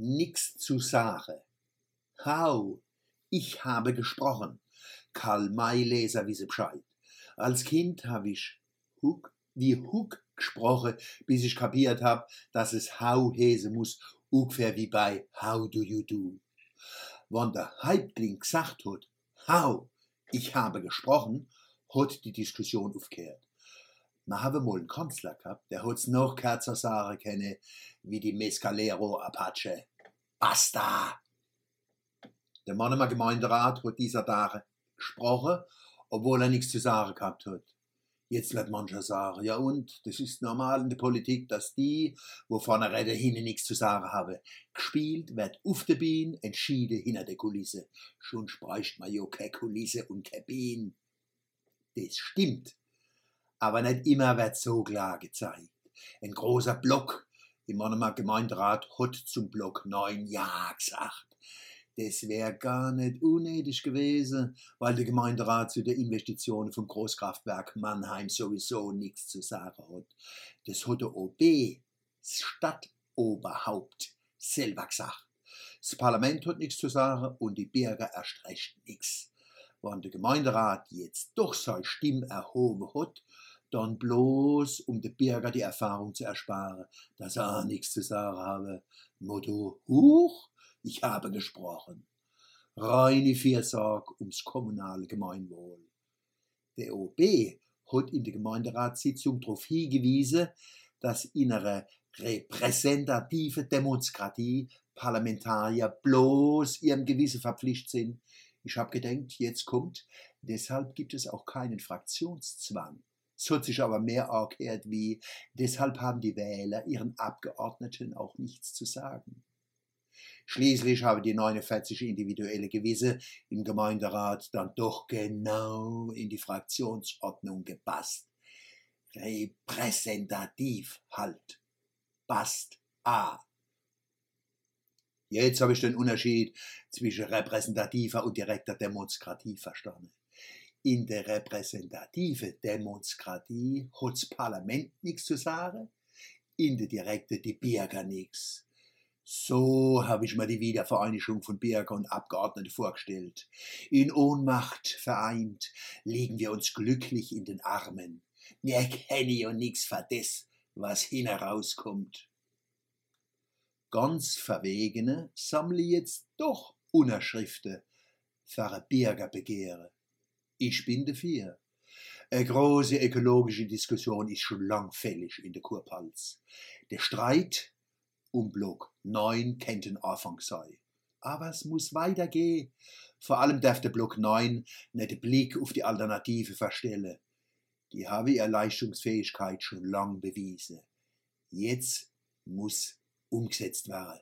nix zu sagen. Hau, ich habe gesprochen. Karl May Leser wisse Bescheid. Als Kind habe ich Huck wie Huck gesprochen, bis ich kapiert hab, dass es Hau hese muss, ungefähr wie bei How do you do. Wann der Häuptling gesagt hat, Hau, ich habe gesprochen, hat die Diskussion aufgehört. Wir haben mal einen Kanzler gehabt, der hat's noch kürzer sagen können, wie die Mescalero Apache. Basta! Der Mannemer Gemeinderat hat dieser Tage gesprochen, obwohl er nichts zu sagen gehabt hat. Jetzt wird mancher sagen, ja und, das ist normal in der Politik, dass die, wovon er rede, hinten nichts zu sagen haben. Gespielt wird auf der Bühne, entschieden hinter der Kulisse. Schon spricht man ja keine Kulisse und keine Bühne. Das stimmt. Aber nicht immer wird so klar gezeigt. Ein großer Block im Monomer Gemeinderat hat zum Block 9 Ja gesagt. Das wäre gar nicht unnötig gewesen, weil der Gemeinderat zu den Investitionen vom Großkraftwerk Mannheim sowieso nichts zu sagen hat. Das hat der OB, das Stadtoberhaupt, selber gesagt. Das Parlament hat nichts zu sagen und die Bürger erst recht nichts. Wenn der Gemeinderat jetzt doch seine Stimme erhoben hat, dann bloß, um den Bürger die Erfahrung zu ersparen, dass er auch nichts zu sagen habe. Motto, huch, ich habe gesprochen. Reine Fürsorge ums kommunale Gemeinwohl. Der OB hat in der Gemeinderatssitzung darauf hingewiesen, dass in einer repräsentative Demokratie Parlamentarier bloß ihrem Gewissen verpflichtet sind. Ich habe gedacht, jetzt kommt, deshalb gibt es auch keinen Fraktionszwang. Es hat sich aber mehr angehört wie, deshalb haben die Wähler ihren Abgeordneten auch nichts zu sagen. Schließlich habe die 49 individuelle Gewisse im Gemeinderat dann doch genau in die Fraktionsordnung gepasst. Repräsentativ halt. Passt A. Jetzt habe ich den Unterschied zwischen repräsentativer und direkter Demokratie verstanden. In der repräsentative Demokratie hat das Parlament nichts zu sagen, in der direkte die Bürger nichts. So habe ich mir die Wiedervereinigung von Bürger und Abgeordneten vorgestellt. In Ohnmacht vereint liegen wir uns glücklich in den Armen. Wir kennen und nix für das, was hinauskommt. Ganz Verwegene sammle jetzt doch Unterschriften für ein Bürgerbegehre. Ich bin dafür. Eine große ökologische Diskussion ist schon lang fällig in der Kurpals. Der Streit um Block 9 könnten Anfang sein. Aber es muss weitergehen. Vor allem darf der Block 9 nicht den Blick auf die Alternative verstellen. Die habe ihre Leistungsfähigkeit schon lang bewiesen. Jetzt muss umgesetzt werden.